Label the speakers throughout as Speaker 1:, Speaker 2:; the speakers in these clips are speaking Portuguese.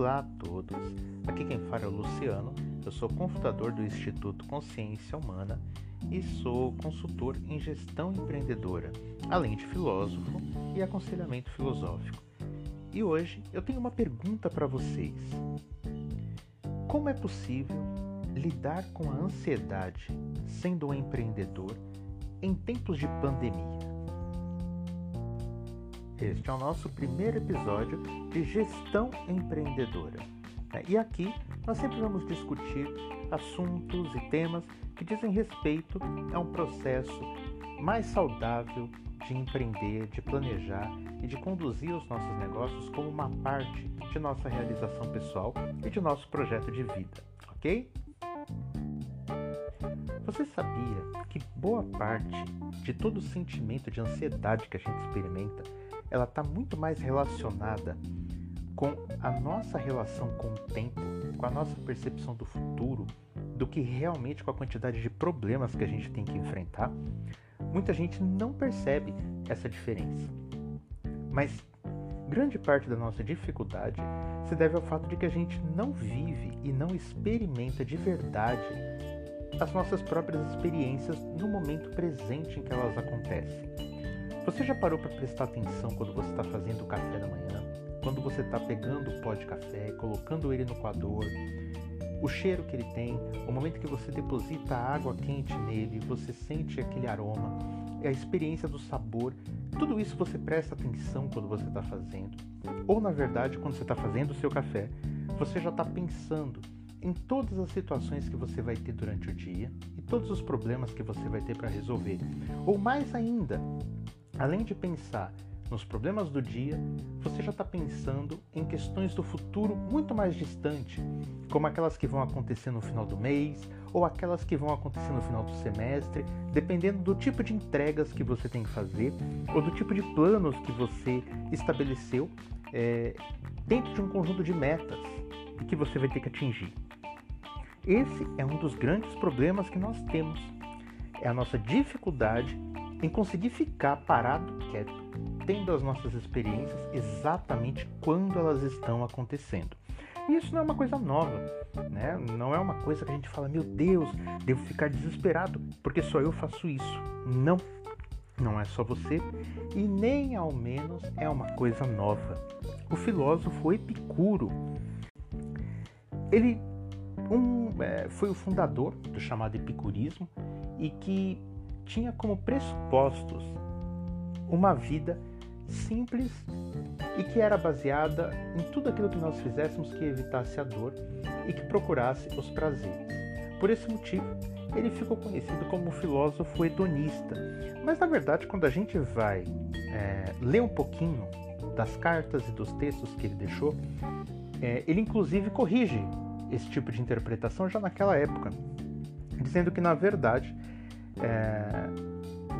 Speaker 1: Olá a todos! Aqui quem fala é o Luciano, eu sou cofundador do Instituto Consciência Humana e sou consultor em gestão empreendedora, além de filósofo e aconselhamento filosófico. E hoje eu tenho uma pergunta para vocês: Como é possível lidar com a ansiedade sendo um empreendedor em tempos de pandemia? Este é o nosso primeiro episódio de gestão empreendedora. Né? E aqui nós sempre vamos discutir assuntos e temas que dizem respeito a um processo mais saudável de empreender, de planejar e de conduzir os nossos negócios como uma parte de nossa realização pessoal e de nosso projeto de vida, ok? Você sabia que boa parte de todo o sentimento de ansiedade que a gente experimenta ela está muito mais relacionada com a nossa relação com o tempo, com a nossa percepção do futuro, do que realmente com a quantidade de problemas que a gente tem que enfrentar. Muita gente não percebe essa diferença. Mas grande parte da nossa dificuldade se deve ao fato de que a gente não vive e não experimenta de verdade as nossas próprias experiências no momento presente em que elas acontecem. Você já parou para prestar atenção quando você está fazendo o café da manhã? Quando você está pegando o pó de café, colocando ele no coador, o cheiro que ele tem, o momento que você deposita a água quente nele, você sente aquele aroma, é a experiência do sabor, tudo isso você presta atenção quando você está fazendo. Ou na verdade, quando você está fazendo o seu café, você já está pensando em todas as situações que você vai ter durante o dia e todos os problemas que você vai ter para resolver. Ou mais ainda, Além de pensar nos problemas do dia, você já está pensando em questões do futuro muito mais distante, como aquelas que vão acontecer no final do mês ou aquelas que vão acontecer no final do semestre, dependendo do tipo de entregas que você tem que fazer ou do tipo de planos que você estabeleceu é, dentro de um conjunto de metas que você vai ter que atingir. Esse é um dos grandes problemas que nós temos. É a nossa dificuldade em conseguir ficar parado, quieto, tendo as nossas experiências exatamente quando elas estão acontecendo. E isso não é uma coisa nova, né? Não é uma coisa que a gente fala, meu Deus, devo ficar desesperado porque só eu faço isso. Não, não é só você e nem ao menos é uma coisa nova. O filósofo Epicuro, ele um, é, foi o fundador do chamado epicurismo e que tinha como pressupostos uma vida simples e que era baseada em tudo aquilo que nós fizéssemos que evitasse a dor e que procurasse os prazeres. Por esse motivo, ele ficou conhecido como filósofo hedonista. Mas na verdade, quando a gente vai é, ler um pouquinho das cartas e dos textos que ele deixou, é, ele inclusive corrige esse tipo de interpretação já naquela época, dizendo que na verdade é,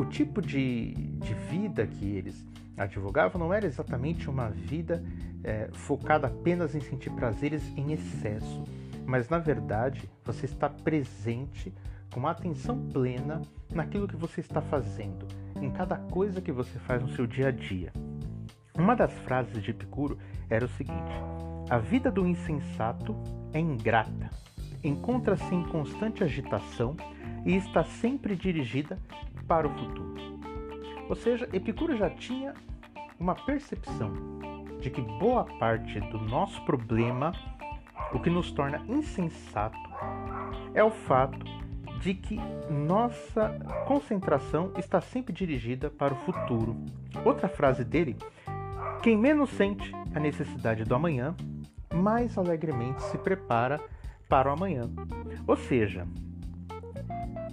Speaker 1: o tipo de, de vida que eles advogavam não era exatamente uma vida é, focada apenas em sentir prazeres em excesso, mas na verdade você está presente com atenção plena naquilo que você está fazendo, em cada coisa que você faz no seu dia a dia. Uma das frases de Epicuro era o seguinte: A vida do insensato é ingrata, encontra-se em constante agitação e está sempre dirigida para o futuro. Ou seja, Epicuro já tinha uma percepção de que boa parte do nosso problema, o que nos torna insensato, é o fato de que nossa concentração está sempre dirigida para o futuro. Outra frase dele: quem menos sente a necessidade do amanhã, mais alegremente se prepara para o amanhã. Ou seja,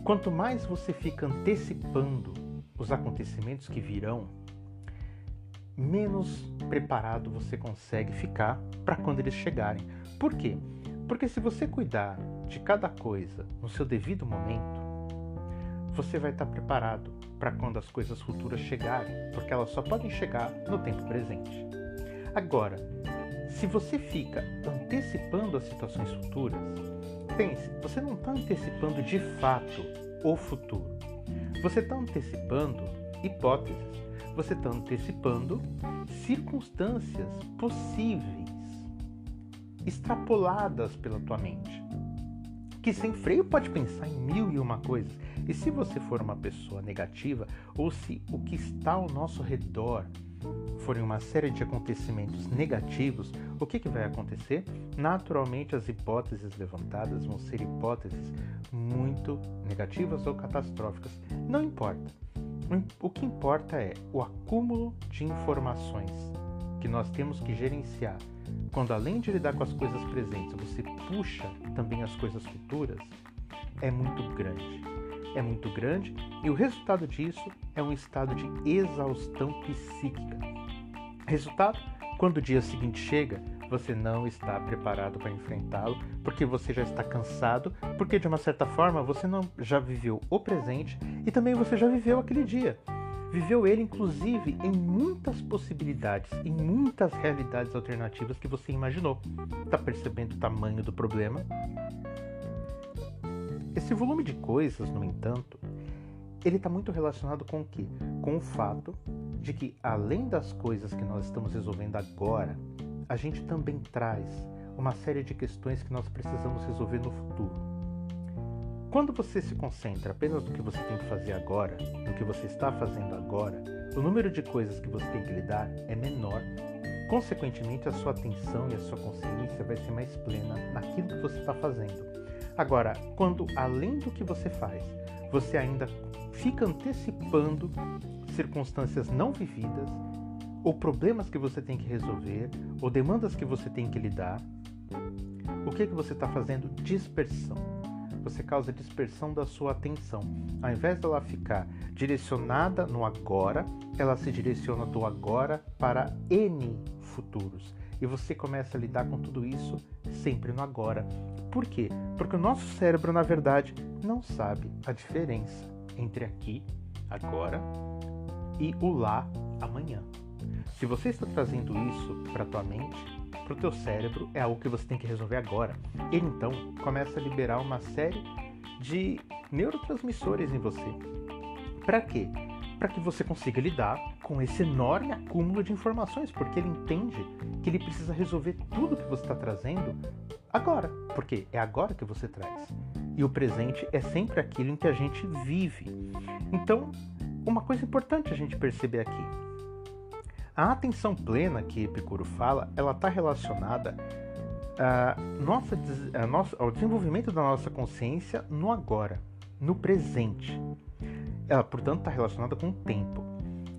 Speaker 1: Quanto mais você fica antecipando os acontecimentos que virão, menos preparado você consegue ficar para quando eles chegarem. Por quê? Porque se você cuidar de cada coisa no seu devido momento, você vai estar preparado para quando as coisas futuras chegarem, porque elas só podem chegar no tempo presente. Agora, se você fica antecipando as situações futuras, Você não está antecipando de fato o futuro. Você está antecipando hipóteses. Você está antecipando circunstâncias possíveis. extrapoladas pela tua mente. Que sem freio pode pensar em mil e uma coisas. E se você for uma pessoa negativa, ou se o que está ao nosso redor forem uma série de acontecimentos negativos, o que, que vai acontecer? Naturalmente, as hipóteses levantadas vão ser hipóteses muito negativas ou catastróficas. Não importa. O que importa é o acúmulo de informações que nós temos que gerenciar. Quando além de lidar com as coisas presentes, você puxa também as coisas futuras, é muito grande. É muito grande e o resultado disso é um estado de exaustão psíquica. Resultado: quando o dia seguinte chega, você não está preparado para enfrentá-lo, porque você já está cansado, porque de uma certa forma você não já viveu o presente e também você já viveu aquele dia. Viveu ele, inclusive, em muitas possibilidades, em muitas realidades alternativas que você imaginou. Está percebendo o tamanho do problema? Esse volume de coisas, no entanto, ele está muito relacionado com o quê? Com o fato de que, além das coisas que nós estamos resolvendo agora, a gente também traz uma série de questões que nós precisamos resolver no futuro. Quando você se concentra apenas no que você tem que fazer agora, no que você está fazendo agora, o número de coisas que você tem que lidar é menor. Consequentemente, a sua atenção e a sua consciência vai ser mais plena naquilo que você está fazendo. Agora, quando além do que você faz, você ainda fica antecipando circunstâncias não vividas, ou problemas que você tem que resolver, ou demandas que você tem que lidar, o que, que você está fazendo? Dispersão você causa dispersão da sua atenção. Ao invés dela ficar direcionada no agora, ela se direciona do agora para N futuros. E você começa a lidar com tudo isso sempre no agora. Por quê? Porque o nosso cérebro, na verdade, não sabe a diferença entre aqui, agora, e o lá, amanhã. Se você está trazendo isso para tua mente, para o teu cérebro é algo que você tem que resolver agora. Ele então começa a liberar uma série de neurotransmissores em você. Para quê? Para que você consiga lidar com esse enorme acúmulo de informações, porque ele entende que ele precisa resolver tudo que você está trazendo agora, porque é agora que você traz. E o presente é sempre aquilo em que a gente vive. Então, uma coisa importante a gente perceber aqui: a atenção plena que Epicuro fala, ela está relacionada a nossa, a nossa, ao desenvolvimento da nossa consciência no agora, no presente. Ela, portanto, está relacionada com o tempo.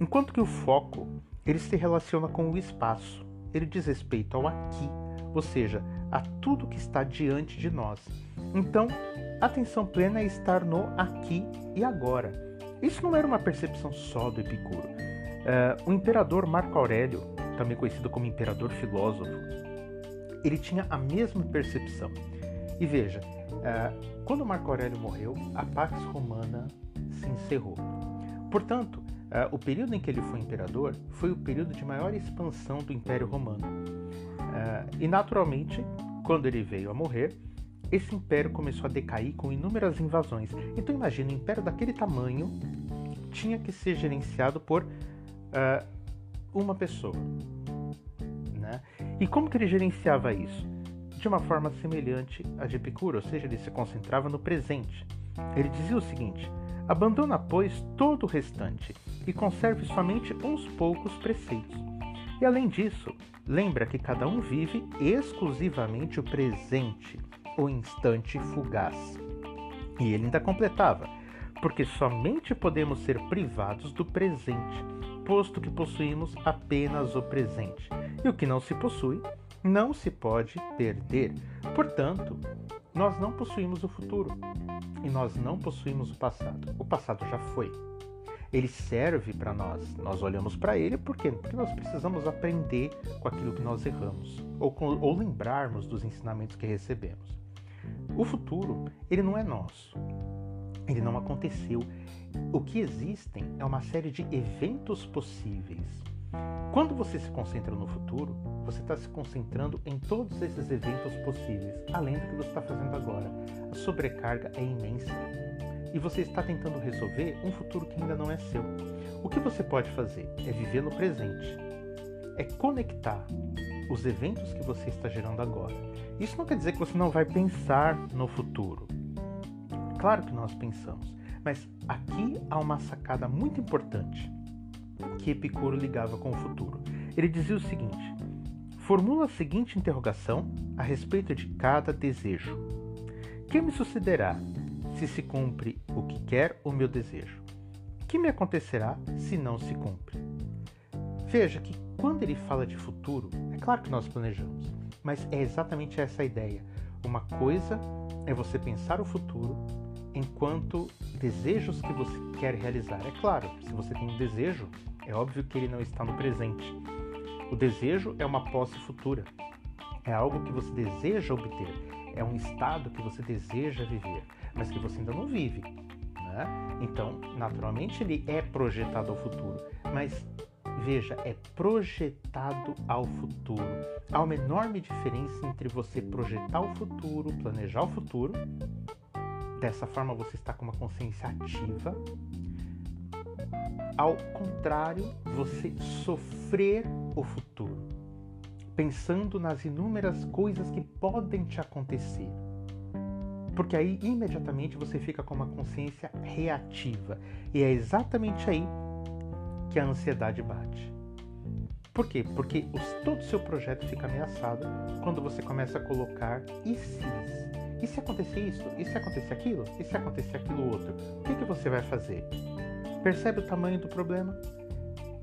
Speaker 1: Enquanto que o foco, ele se relaciona com o espaço. Ele diz respeito ao aqui, ou seja, a tudo que está diante de nós. Então, atenção plena é estar no aqui e agora. Isso não era uma percepção só do Epicuro Uh, o imperador Marco Aurélio, também conhecido como imperador filósofo, ele tinha a mesma percepção. E veja, uh, quando Marco Aurélio morreu, a Pax Romana se encerrou. Portanto, uh, o período em que ele foi imperador foi o período de maior expansão do Império Romano. e, naturalmente, quando ele veio a morrer, esse império começou a decair com inúmeras invasões. Então, imagine, um império daquele tamanho tinha que ser gerenciado por uh, uma pessoa. Né? E como que ele gerenciava isso? De uma forma semelhante à de Epicuro, ou seja, ele se concentrava no presente. Ele dizia o seguinte: abandona, pois, todo o restante e conserve somente uns poucos preceitos. E além disso, lembra que cada um vive exclusivamente o presente, o instante fugaz. E ele ainda completava: porque somente podemos ser privados do presente posto que possuímos apenas o presente. E o que não se possui não se pode perder. Portanto, nós não possuímos o futuro e nós não possuímos o passado. O passado já foi. Ele serve para nós. Nós olhamos para ele por quê? Porque nós precisamos aprender com aquilo que nós erramos ou, com, ou lembrarmos dos ensinamentos que recebemos. O futuro, ele não é nosso. Ele não aconteceu, o que existem é uma série de eventos possíveis. Quando você se concentra no futuro, você está se concentrando em todos esses eventos possíveis, além do que você está fazendo agora. A sobrecarga é imensa e você está tentando resolver um futuro que ainda não é seu. O que você pode fazer é viver no presente, é conectar os eventos que você está gerando agora Isso não quer dizer que você não vai pensar no futuro. Claro que nós pensamos, mas aqui há uma sacada muito importante que Epicuro ligava com o futuro. Ele dizia o seguinte: formula a seguinte interrogação a respeito de cada desejo: Que me sucederá se se cumpre o que quer o meu desejo? Que me acontecerá se não se cumpre? Veja que quando ele fala de futuro, é claro que nós planejamos, mas é exatamente essa a ideia. Uma coisa é você pensar o futuro enquanto desejos que você quer realizar. É claro, se você tem um desejo, é óbvio que ele não está no presente. O desejo é uma posse futura. É algo que você deseja obter. É um estado que você deseja viver, mas que você ainda não vive. Né? Então, naturalmente, ele é projetado ao futuro. Mas veja, é projetado ao futuro. Há uma enorme diferença entre você projetar o futuro, planejar o futuro. Dessa forma, você está com uma consciência ativa ao contrário, você sofrer o futuro, pensando nas inúmeras coisas que podem te acontecer. Porque aí imediatamente você fica com uma consciência reativa. E é exatamente aí que a ansiedade bate. Por quê? Porque os, todo o seu projeto fica ameaçado quando você começa a colocar e se. E se acontecer isso? E se acontecer aquilo? E se acontecer aquilo outro? O que, que você vai fazer? Percebe o tamanho do problema?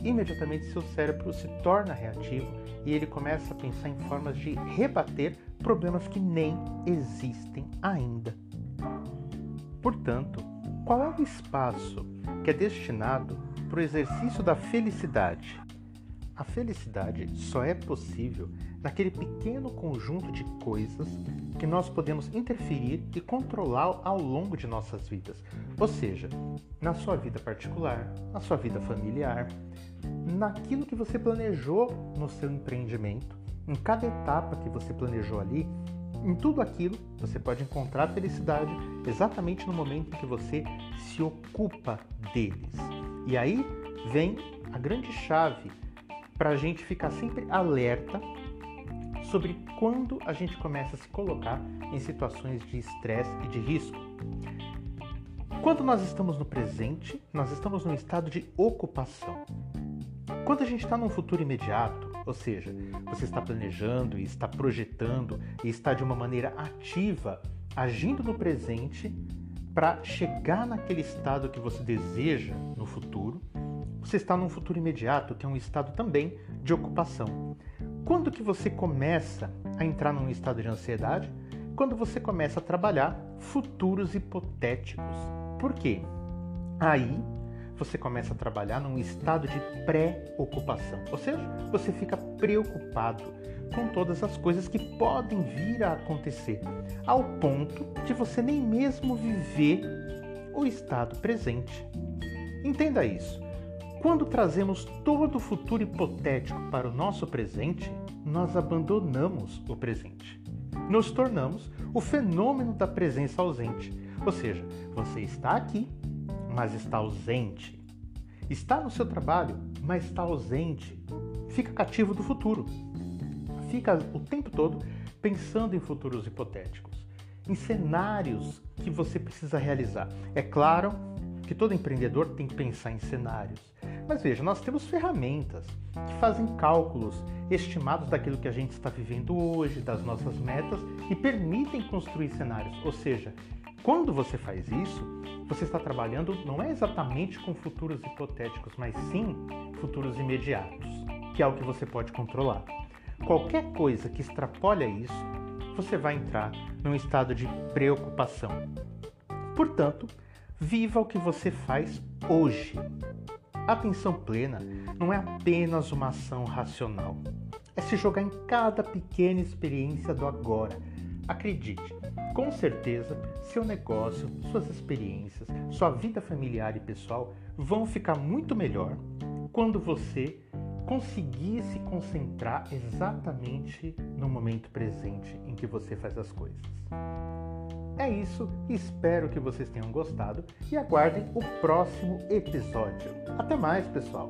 Speaker 1: Imediatamente seu cérebro se torna reativo e ele começa a pensar em formas de rebater problemas que nem existem ainda. Portanto, qual é o espaço que é destinado para o exercício da felicidade? A felicidade só é possível naquele pequeno conjunto de coisas que nós podemos interferir e controlar ao longo de nossas vidas. Ou seja, na sua vida particular, na sua vida familiar, naquilo que você planejou no seu empreendimento, em cada etapa que você planejou ali, em tudo aquilo você pode encontrar felicidade exatamente no momento em que você se ocupa deles. E aí vem a grande chave para a gente ficar sempre alerta sobre quando a gente começa a se colocar em situações de estresse e de risco. Quando nós estamos no presente, nós estamos num estado de ocupação. Quando a gente está num futuro imediato, ou seja, você está planejando e está projetando e está de uma maneira ativa, agindo no presente para chegar naquele estado que você deseja no futuro, você está num futuro imediato, é um estado também de ocupação. Quando que você começa a entrar num estado de ansiedade? Quando você começa a trabalhar futuros hipotéticos. Por quê? Aí você começa a trabalhar num estado de pré-ocupação, ou seja, você fica preocupado com todas as coisas que podem vir a acontecer, ao ponto de você nem mesmo viver o estado presente. Entenda isso. Quando trazemos todo o futuro hipotético para o nosso presente, nós abandonamos o presente. Nos tornamos o fenômeno da presença ausente. Ou seja, você está aqui, mas está ausente. Está no seu trabalho, mas está ausente. Fica cativo do futuro. Fica o tempo todo pensando em futuros hipotéticos, em cenários que você precisa realizar. É claro que todo empreendedor tem que pensar em cenários, mas veja, nós temos ferramentas que fazem cálculos estimados daquilo que a gente está vivendo hoje, das nossas metas e permitem construir cenários. Ou seja, quando você faz isso, você está trabalhando não é exatamente com futuros hipotéticos, mas sim futuros imediatos, que é o que você pode controlar. Qualquer coisa que extrapole isso, você vai entrar num estado de preocupação. Portanto, viva o que você faz hoje. Atenção plena não é apenas uma ação racional, é se jogar em cada pequena experiência do agora. Acredite, com certeza seu negócio, suas experiências, sua vida familiar e pessoal vão ficar muito melhor quando você conseguir se concentrar exatamente no momento presente em que você faz as coisas. É isso, espero que vocês tenham gostado e aguardem o próximo episódio. Até mais, pessoal!